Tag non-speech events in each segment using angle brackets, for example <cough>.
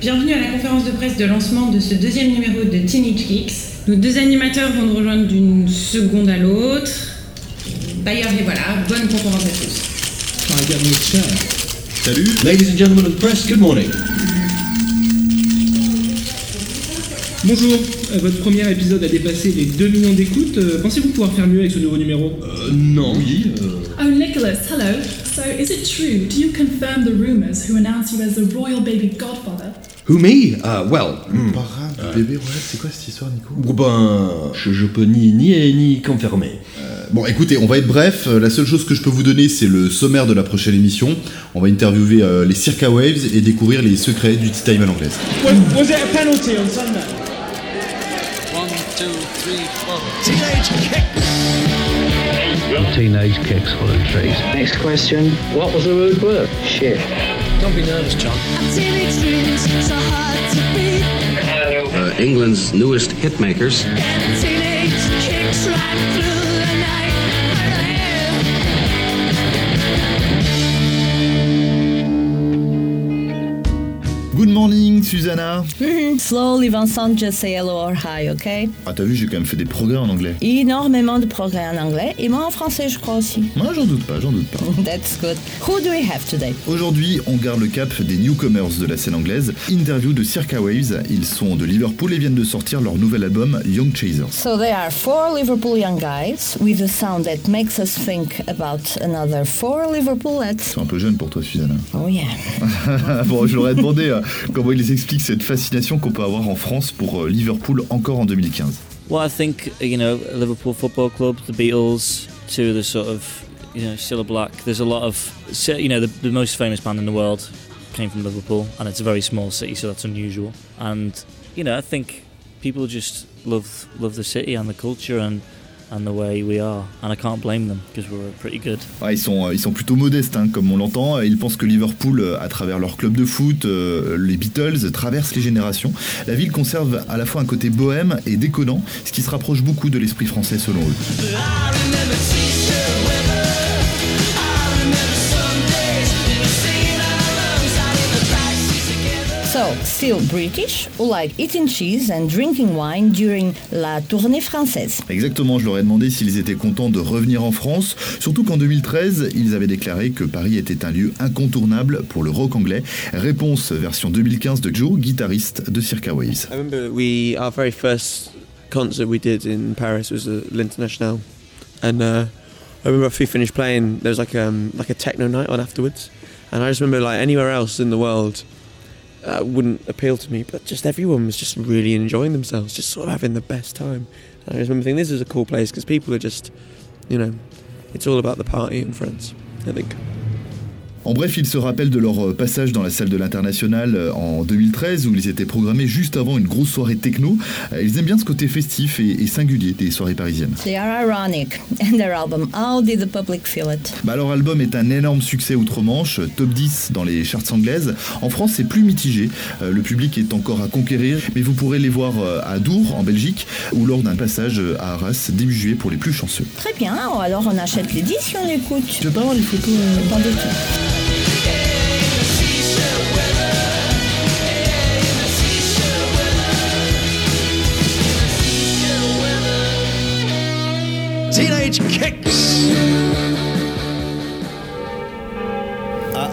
Bienvenue à la conférence de presse de lancement de ce deuxième numéro de Teenage Geeks. Nos deux animateurs vont nous rejoindre d'une seconde à l'autre. D'ailleurs, et voilà, bonne conférence à tous. Salut. Ladies and gentlemen of the press, good morning. Bonjour, euh, votre premier épisode a dépassé les 2 millions d'écoutes. Euh, Pensez-vous pouvoir faire mieux avec ce nouveau numéro? Euh, non. Oui. euh, Oh, Nicholas, hello. So, is it true? Do you confirm the rumors who announce you as the royal baby godfather? Who me? Uh, well, hmm. Parrain du bébé, ouais, c'est quoi cette histoire, Nico? Bon, ben, je, je peux ni ni ni confirmer. Bon, écoutez, on va être bref. Euh, La seule chose que je peux vous donner, c'est le sommaire de la prochaine émission. On va interviewer euh, les Circa Waves et découvrir les secrets du tea time à l'anglaise. was, was it a penalty on Sunday? Two, three, four. Teenage kicks for the trees. Next question. What was the rude word? Shit. Don't be nervous, John. Teenage dreams, so hard to. Uh, England's newest hitmakers. Teenage kicks right Good morning, Susanna. <laughs> Slowly, Vincent, just say hello or hi, ok? Ah, t'as vu, j'ai quand même fait des progrès en anglais. Énormément de progrès en anglais et moi en français, je crois aussi. Moi, j'en doute pas, j'en doute pas. <laughs> That's good. Who do we have today? Aujourd'hui, on garde le cap des newcomers de la scène anglaise. Interview de Circa Waves. Ils sont de Liverpool et viennent de sortir leur nouvel album Young Chasers. So they are four Liverpool young guys with a sound that makes us think about another four Liverpooolettes. C'est un peu jeune pour toi, Susanna. Oh yeah. <laughs> bon, je leur ai demandé euh, <laughs> comment ils expliquent cette fascination qu'on peut avoir en France pour euh, Liverpool encore en 2015. Well, I think you know Liverpool Football Club, the Beatles, to the sort of you know Cilla Black. There's a lot of you know the, the most famous band in the world came from Liverpool, and it's a very small city, so that's unusual. And you know I think people just love love the city and the culture and and the way we are, and I can't blame them because we're pretty good. Ouais, ils, sont, euh, ils sont plutôt modestes, hein, comme on l'entend. Ils pensent que Liverpool, euh, à travers leur club de foot, euh, les Beatles, traverse les générations. La ville conserve à la fois un côté bohème et déconnant, ce qui se rapproche beaucoup de l'esprit français selon eux. Still British, who like eating cheese and drinking wine during la tournée française. Exactement, je leur ai demandé s'ils étaient contents de revenir en France, surtout qu'en 2013, ils avaient déclaré que Paris était un lieu incontournable pour le rock anglais. Réponse version 2015 de Joe, guitariste de Circa Waves. I remember we our very first concert we did in Paris was at l'International, and uh, I remember after we finished playing, there was like um like a techno night on afterwards, and I just remember like anywhere else in the world uh, wouldn't appeal to me, but just everyone was just really enjoying themselves, just sort of having the best time. And I just remember thinking this is a cool place because people are just, you know, it's all about the party and friends. I think. En bref, ils se rappellent de leur euh, passage dans la salle de l'International euh, en 2013 où ils étaient programmés juste avant une grosse soirée techno. Euh, Ils aiment bien ce côté festif et, et singulier des soirées parisiennes. They are ironic. <laughs> And their album, how did the public feel it? Bah, leur album est un énorme succès outre-Manche, top 10 dans les charts anglaises. En France, c'est plus mitigé. Le public est encore à conquérir, mais vous pourrez les voir à Dour, en Belgique, ou lors d'un passage à Arras début juillet pour les plus chanceux. Très bien, alors on achète les disques on écoute. Veux pas voir les photos euh Pas du tout. Teenage kicks. Ah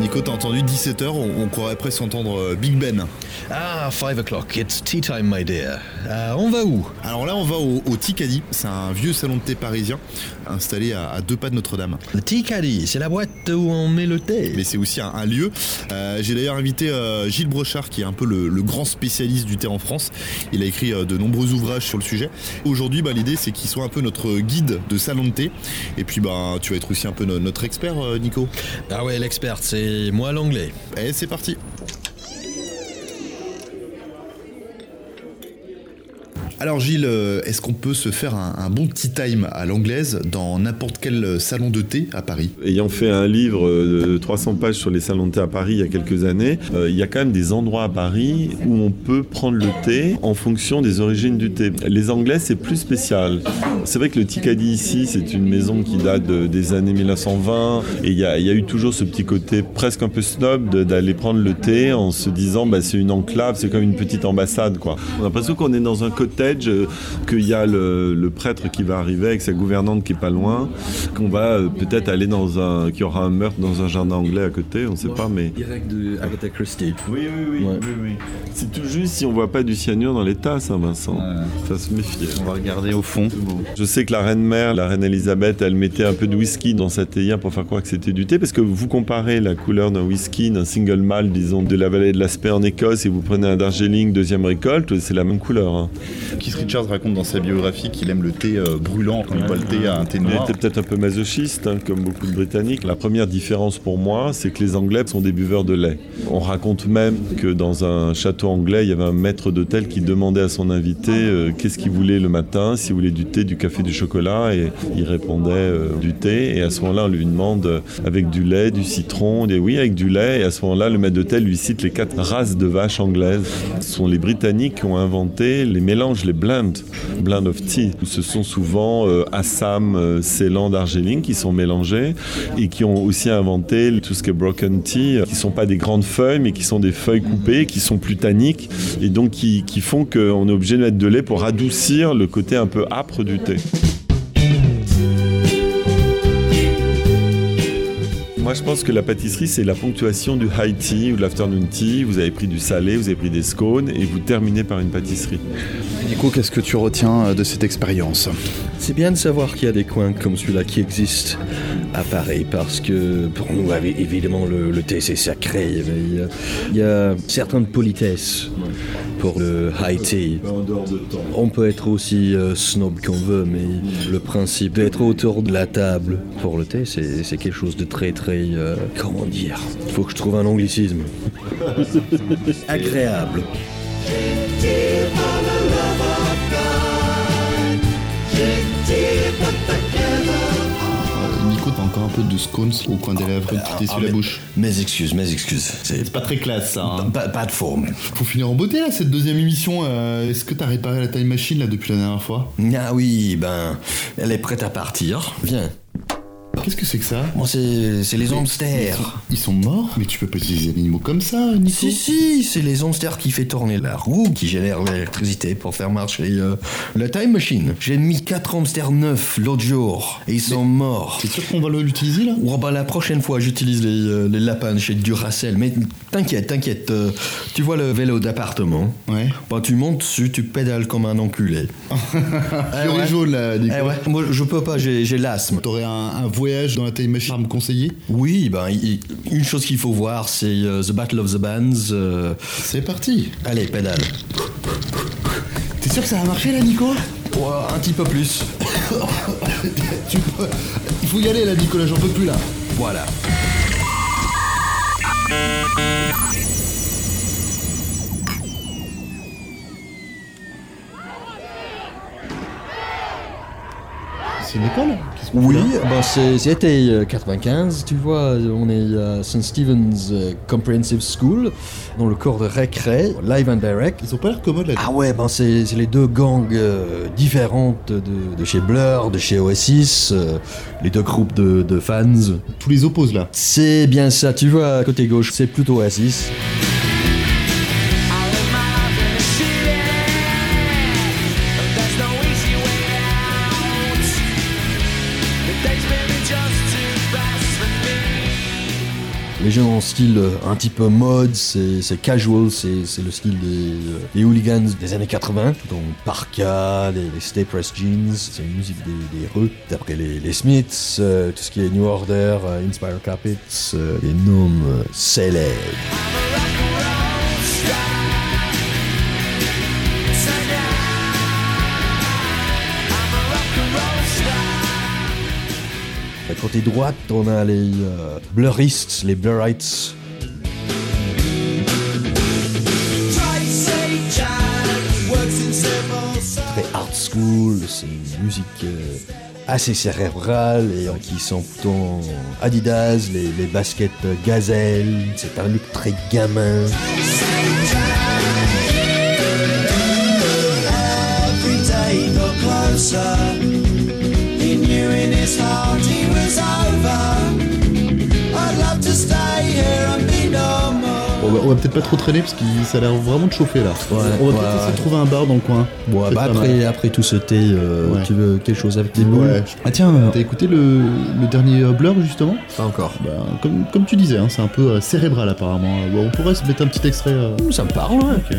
Nico, t'as entendu 17h, on, croirait presque entendre euh, Big Ben. Ah, 5 o'clock. It's tea time, my dear. Euh, on va où? Alors là, on va au, au Ticadi, c'est un vieux salon de thé parisien installé à, à deux pas de Notre-Dame. Le tea caddy, c'est la boîte où on met le thé. Mais c'est aussi un, un lieu. Euh, J'ai d'ailleurs invité euh, Gilles Brochard, qui est un peu le, le grand spécialiste du thé en France. Il a écrit de nombreux ouvrages sur le sujet. Aujourd'hui, bah, l'idée, c'est qu'il soit un peu notre guide de salon de thé. Et puis, bah, tu vas être aussi un peu no- notre expert, Nico. Ah ouais, l'expert, c'est moi l'anglais. Et c'est parti Alors Gilles, euh, est-ce qu'on peut se faire un, un bon tea time à l'anglaise dans n'importe quel salon de thé à Paris? Ayant fait un livre de 300 pages sur les salons de thé à Paris il y a quelques années, euh, il y a quand même des endroits à Paris où on peut prendre le thé en fonction des origines du thé. Les Anglais, c'est plus spécial. C'est vrai que le Ticadi ici, c'est une maison qui date de- des années 1920 et il y, a, il y a eu toujours ce petit côté presque un peu snob d'aller prendre le thé en se disant bah, c'est une enclave, c'est comme une petite ambassade. Quoi. On a l'impression qu'on est dans un cottage, euh, qu'il y a le, le prêtre qui va arriver avec sa gouvernante qui est pas loin, qu'on va euh, peut-être aller dans un, qu'il y aura un meurtre dans un jardin anglais à côté, on ne sait pas, mais. Direct de Agatha Christie. Oui, oui, oui. oui, oui. C'est tout juste si on voit pas du cyanure dans les tasses, hein, Vincent. Ça se méfier. On va regarder au fond. Je sais que la reine mère, la reine Elisabeth, elle mettait un peu de whisky dans sa théière pour faire croire que c'était du thé, parce que vous comparez la couleur d'un whisky, d'un single malt, disons, de la vallée de l'Aspect en Écosse, et vous prenez un Darjeeling deuxième récolte, c'est la même couleur. hein. Keith Richards raconte dans sa biographie qu'il aime le thé euh, brûlant quand il boit le thé à un thé Il était peut-être un peu masochiste, hein, comme beaucoup de Britanniques. La première différence pour moi, c'est que les Anglais sont des buveurs de lait. On raconte même que dans un château anglais, il y avait un maître d'hôtel qui demandait à son invité euh, qu'est-ce qu'il voulait le matin, s'il voulait du thé, du café, du chocolat, et il répondait euh, du thé. Et à ce moment-là, on lui demande avec du lait, du citron, on dit oui avec du lait. Et à ce moment-là, le maître d'hôtel lui cite les quatre races de vaches anglaises. Ce sont les Britanniques qui ont inventé les mélanges, les blends, blend of tea. Ce sont souvent euh, Assam, euh, Ceylan, Darjeeling qui sont mélangés et qui ont aussi inventé tout ce qui est broken tea, euh, qui sont pas des grandes feuilles, mais qui sont des feuilles coupées, qui sont plus tanniques et donc qui, qui font qu'on est obligé de mettre de lait pour adoucir le côté un peu âpre du thé. Moi, je pense que la pâtisserie, c'est la ponctuation du high tea ou de l'afternoon tea. Vous avez pris du salé, vous avez pris des scones et vous terminez par une pâtisserie. Nico, qu'est-ce que tu retiens euh, de cette expérience? C'est bien de savoir qu'il y a des coins comme celui-là qui existent à Paris parce que pour nous, évi- évidemment, le, le thé c'est sacré. mais il y a- certaines politesses pour le high tea. On peut être aussi euh, snob qu'on veut, mais le principe d'être autour de la table pour le thé, c'est c'est quelque chose de très, très. euh, comment dire? Il faut que je trouve un anglicisme. <laughs> Agréable. Nico, t'as encore un peu de scones au coin des lèvres, tu t'es sur la bouche. Mes excuses, mes excuses. C'est pas très classe ça. hein. Pas, pas de forme. Faut finir en beauté là, cette deuxième émission. euh, Est-ce que t'as réparé la time machine là depuis la dernière fois? Ah oui, ben, elle est prête à partir. Viens. Qu'est-ce que c'est que ça Bon, c'est c'est les hamsters. Ils sont morts Mais tu peux pas utiliser des animaux comme ça, Nico Si, si, c'est les hamsters qui fait tourner la roue, qui génère l'électricité pour faire marcher euh, la time machine. J'ai mis quatre hamsters neufs l'autre jour et ils sont morts. C'est sûr qu'on va l'utiliser là Oh, bah, la prochaine fois, j'utilise les, euh, les lapins chez Duracell. Mais t'inquiète, t'inquiète. euh, tu vois le vélo d'appartement Ouais. Bah, tu montes dessus, tu pédales comme un enculé. <laughs> Fiori ouais. jaune là, Nico. Eh ouais, moi je peux pas, j'ai j'ai l'asthme. T'aurais un, un voyage dans la time machine à me conseiller Oui, ben, il- une chose qu'il faut voir, c'est euh, The Battle of the Bands. euh, C'est parti Allez, pédale. T'es sûr que ça va marcher là, Nico? Ouais, un petit peu plus. <laughs> Tu peux- Il faut y aller là, Nicolas, j'en peux plus là. Voilà. C'est une école Oui, ben c'était euh, 95, tu vois, on est à St. Stephen's euh, Comprehensive School, dans le corps de récré, live and direct. Ils ont pas l'air commodes là. Ah ouais, ben c'est les deux gangs euh, différentes de, de chez Blur, de chez Oasis, euh, les deux groupes de, de fans. Tous les opposent là. C'est bien ça, tu vois, côté gauche, c'est plutôt Oasis. Les gens en style euh, un petit peu mode, c'est casual, c'est le style des, euh, hooligans des années 80, donc parka, les, stay press jeans, c'est une musique des, des rues, d'après les, Smiths, euh, tout ce qui est New Order, Inspire Carpets, euh, des noms célèbres. Côté droite, on a les euh, les Blurites. Très Liverpool, c'est une musique euh, assez cérébrale et qui sent plutôt Adidas, les, baskets Gazelle, c'est un look très gamin. Day On va, on va peut-être pas trop traîner parce que ça a l'air vraiment de chauffer là. on va peut-être ouais, essayer ouais. de trouver un bar dans le coin. Bon, Peut-être bah mal. après, après tout ce thé, euh, Ouais. tu veux quelque chose avec des boules Ouais. Ah tiens, euh, T'as écouté le, le dernier Blur justement? Pas encore. bah, comme, comme tu disais, hein, c'est un peu euh, cérébral apparemment. Bon, on pourrait se mettre un petit extrait. euh, Ça me parle, ouais. ok.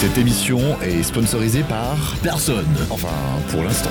Cette émission est sponsorisée par personne. Enfin, pour l'instant.